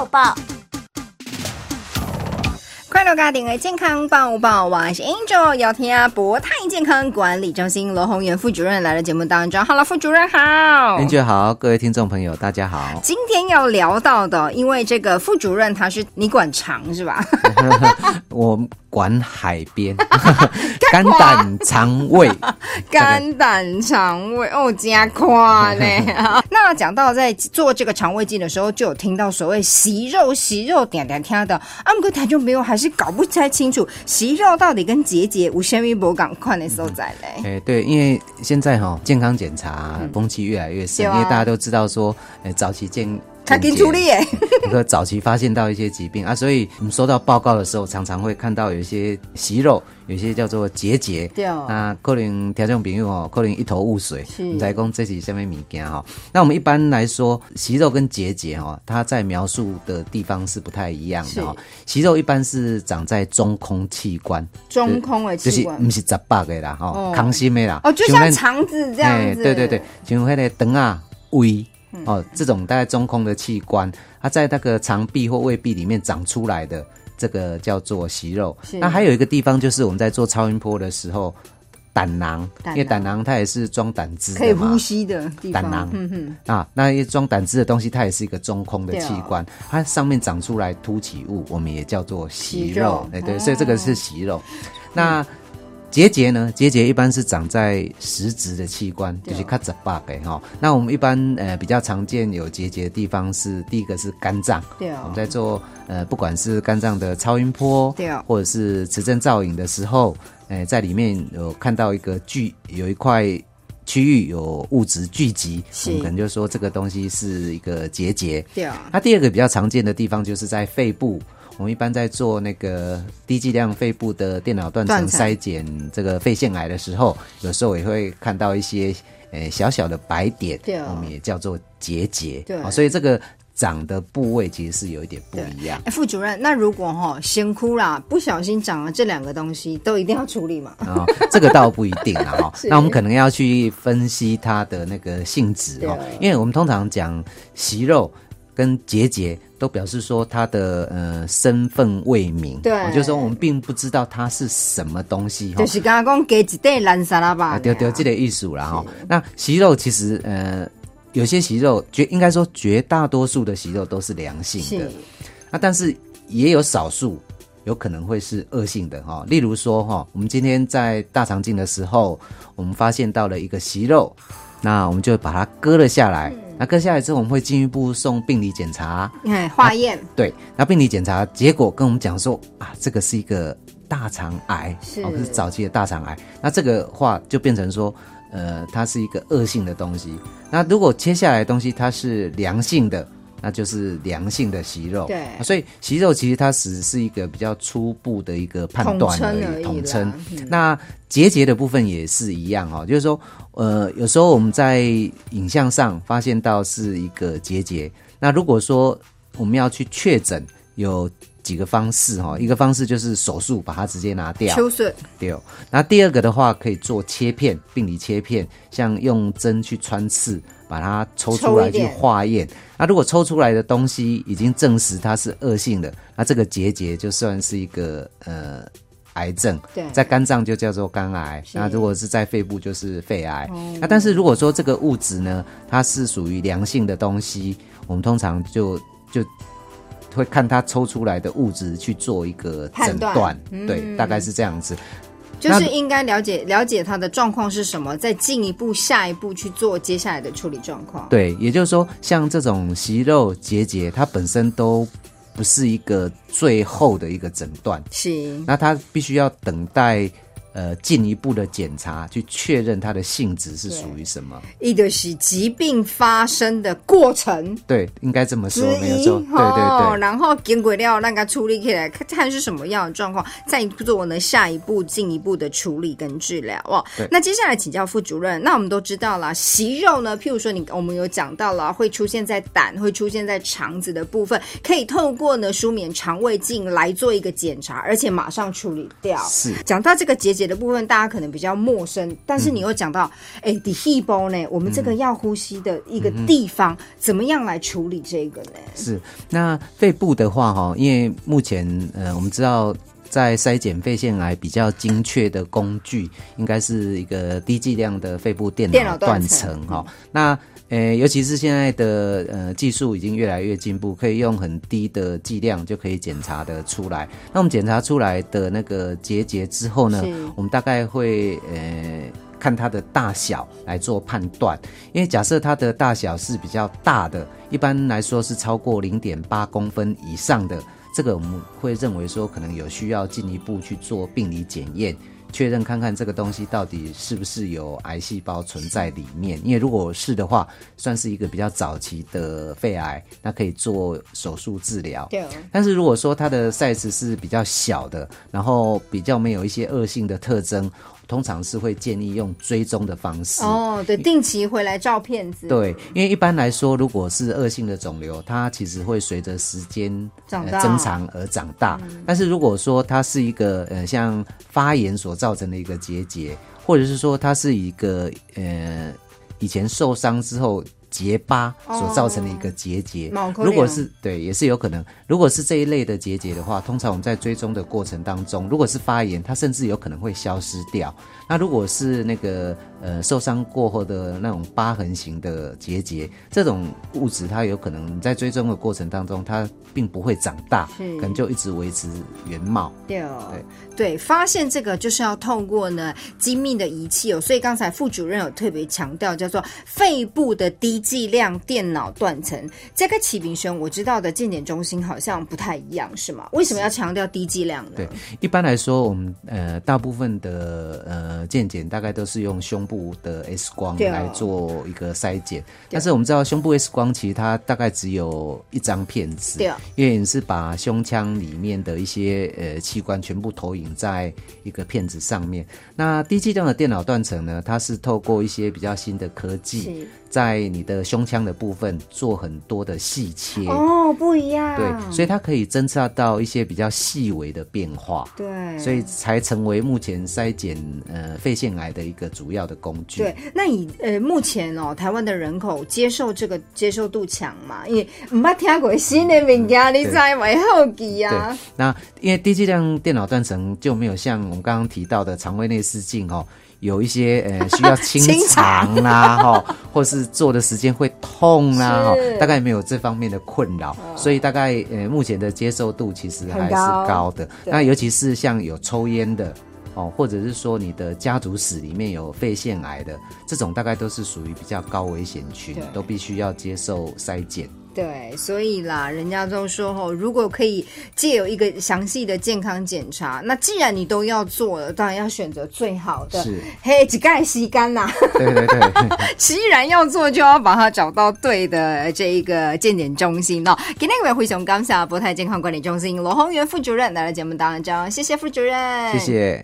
报报。快乐家庭的健康报报，我是 Angel，要听啊博泰健康管理中心罗宏元副主任来了节目当中。Hello，副主任好。Angel 好，各位听众朋友大家好。今天要聊到的，因为这个副主任他是你管长是吧？我管海边，肝胆肠胃。肝胆肠胃哦，加夸呢。那讲到在做这个肠胃镜的时候，就有听到所谓息肉、息肉点点听的。啊，不过台中朋友还是搞不太清楚息肉到底跟结节无纤维博港快的所在嘞。哎、对，因为现在哈、健康检查风气越来越盛，对啊因为大家都知道说，呃，早期健他给处理耶，那个早期发现到一些疾病啊，所以我们收到报告的时候，常常会看到有一些息肉，有一些叫做结节。对哦那可能听众朋友哦，可能一头雾水，是我们才讲这是什么物件哈。那我们一般来说，息肉跟结节哈，它在描述的地方是不太一样的哈。息肉一般是长在中空器官，中空的就是器官不是十八个啦，哦哈，康心的啦。哦，就像肠子这样子。哎对对对，像那个肠啊、胃嗯哦，这种大概中空的器官，它在那个肠壁或胃壁里面长出来的，这个叫做息肉。那还有一个地方就是我们在做超音波的时候，胆囊，因为胆囊它也是装胆汁可以呼。吸的地方。胆囊嗯哼，啊，那一装胆汁的东西，它也是一个中空的器官，它上面长出来凸起物，我们也叫做息息肉肉。哎，对，哦所以这个是息肉。那结节呢？结节一般是长在实质的器官，就是卡十八个哈。那我们一般呃比较常见有结节的地方是第一个是肝脏，对哦我们在做呃不管是肝脏的超音波，对哦或者是磁振造影的时候，呃在里面有看到一个聚有一块区域有物质聚集，我们可能就说这个东西是一个结节。对啊，那第二个比较常见的地方就是在肺部，我们一般在做那个低剂量肺部的电脑断层筛检这个肺腺癌的时候，有时候也会看到一些呃小小的白点，我们也叫做结节。对哦所以这个长的部位其实是有一点不一样。哎，副主任，那如果哈先哭啦，不小心长了这两个东西，都一定要处理嘛？啊、这个倒不一定啦哈 是。那我们可能要去分析它的那个性质哈对，因为我们通常讲息肉跟结节，都表示说他的呃身份未明，对。哦就是说我们并不知道它是什么东西哈。就。是刚刚讲给一袋蓝沙拉吧。啊，，对对，这个艺术啦哈。那息肉其实呃，有些息肉绝应该说绝大多数的息肉都是良性的。是，那但是也有少数有可能会是恶性的哈，例如说哈，我们今天在大肠镜的时候，我们发现到了一个息肉，那我们就把它割了下来。那割下来之后，我们会进一步送病理检查。哎，化验对，那病理检查结果跟我们讲说啊，这个是一个大肠癌，是哦，是早期的大肠癌。那这个话就变成说，呃，它是一个恶性的东西。那如果切下来的东西它是良性的，那就是良性的息肉。对啊所以息肉其实它只是一个比较初步的一个判断而已已，统称嗯。那结节的部分也是一样哦，就是说，呃，有时候我们在影像上发现到是一个结节，那如果说我们要去确诊，有几个方式哈、一个方式就是手术把它直接拿掉，对哦。那第二个的话，可以做切片，病理切片，像用针去穿刺，把它抽出来去化验。那如果抽出来的东西已经证实它是恶性的，那这个结节就算是一个呃癌症。对在肝脏就叫做肝癌，那如果是在肺部就是肺癌。那但是如果说这个物质呢，它是属于良性的东西，我们通常就就会看它抽出来的物质去做一个诊断，嗯对，大概是这样子。就是应该了解了解他的状况是什么，再进一步下一步去做接下来的处理状况。对，也就是说，像这种息肉结节，它本身都不是一个最后的一个诊断，是那它必须要等待呃进一步的检查，去确认它的性质是属于什么。一个是疾病发生的过程对，应该这么说，没有错。对对对。然后经过了那个处理起来，看看是什么样的状况，再做呢下一步进一步的处理跟治疗哦。那接下来请教副主任，那我们都知道了，息肉呢，譬如说你我们有讲到了，会出现在胆，会出现在肠子的部分，可以透过呢舒眠肠胃镜来做一个检查，而且马上处理掉。是讲到这个结节节的部分大家可能比较陌生，但是你又讲到，哎、底细胞呢，我们这个要呼吸的一个地方，怎么样来处理这个呢？是，那肺部的话，哈，因为目前呃，我们知道在筛检肺腺癌比较精确的工具，应该是一个低剂量的肺部电电脑脑断层哈。那呃，尤其是现在的呃技术已经越来越进步，可以用很低的剂量就可以检查的出来。那我们检查出来的那个结节之后呢，我们大概会呃。看它的大小来做判断，因为假设它的大小是比较大的，一般来说是超过零点八公分以上的，这个我们会认为说可能有需要进一步去做病理检验，确认看看这个东西到底是不是有癌细胞存在里面。因为如果是的话，算是一个比较早期的肺癌，那可以做手术治疗。对，但是如果说它的 size 是比较小的，然后比较没有一些恶性的特征，通常是会建议用追踪的方式。哦，对，定期回来照片子，对，因为一般来说，如果是恶性的肿瘤，它其实会随着时间长增长而长大。但是如果说它是一个呃像发炎所造成的一个结节，或者是说它是一个呃以前受伤之后结疤所造成的一个结节，如果是对，也是有可能。如果是这一类的结节的话，通常我们在追踪的过程当中，如果是发炎，它甚至有可能会消失掉。那如果是那个呃受伤过后的那种疤痕型的结节，这种物质它有可能在追踪的过程当中，它并不会长大，是可能就一直维持原貌。对哦对，发现这个就是要透过呢精密的仪器哦，所以刚才副主任有特别强调，叫做肺部的低剂量电脑断层。这个启明轩我知道的健检中心好像不太一样，是吗？为什么要强调低剂量呢？对，一般来说，我们呃大部分的呃健检大概都是用胸部的 X 光来做一个筛检，但是我们知道胸部 X 光其实它大概只有一张片子，因为你是把胸腔里面的一些呃器官全部投影在一个片子上面。那低剂量的电脑断层呢，它是透过一些比较新的科技是，在你的胸腔的部分做很多的细切。哦，不一样，对，所以它可以侦测到一些比较细微的变化。对，所以才成为目前筛检呃肺腺癌的一个主要的工具。对，那以呃目前哦，台湾的人口接受这个接受度强嘛？因为唔捌听过新的物件，你知为好奇啊？，那因为低剂量电脑断层就没有像我们刚刚提到的肠胃内视镜哦，有一些呃 需要清清肠啦哈、或是做的时间会痛啦哈、是大概没有这方面的困扰，所以大概呃目前的接受度其实还是高高的。对那尤其是像有抽烟的。哦，或者是说你的家族史里面有肺腺癌的这种，大概都是属于比较高危险群，都必须要接受筛检。对，所以啦，人家都说吼，如果可以借有一个详细的健康检查，那既然你都要做了，当然要选择最好的。是，嘿，只盖吸干啦！对对对。既然要做，就要把它找到对的这一个健检中心哦。今天我回熊感谢博泰健康管理中心罗宏源副主任来到节目当中，谢谢副主任，谢谢。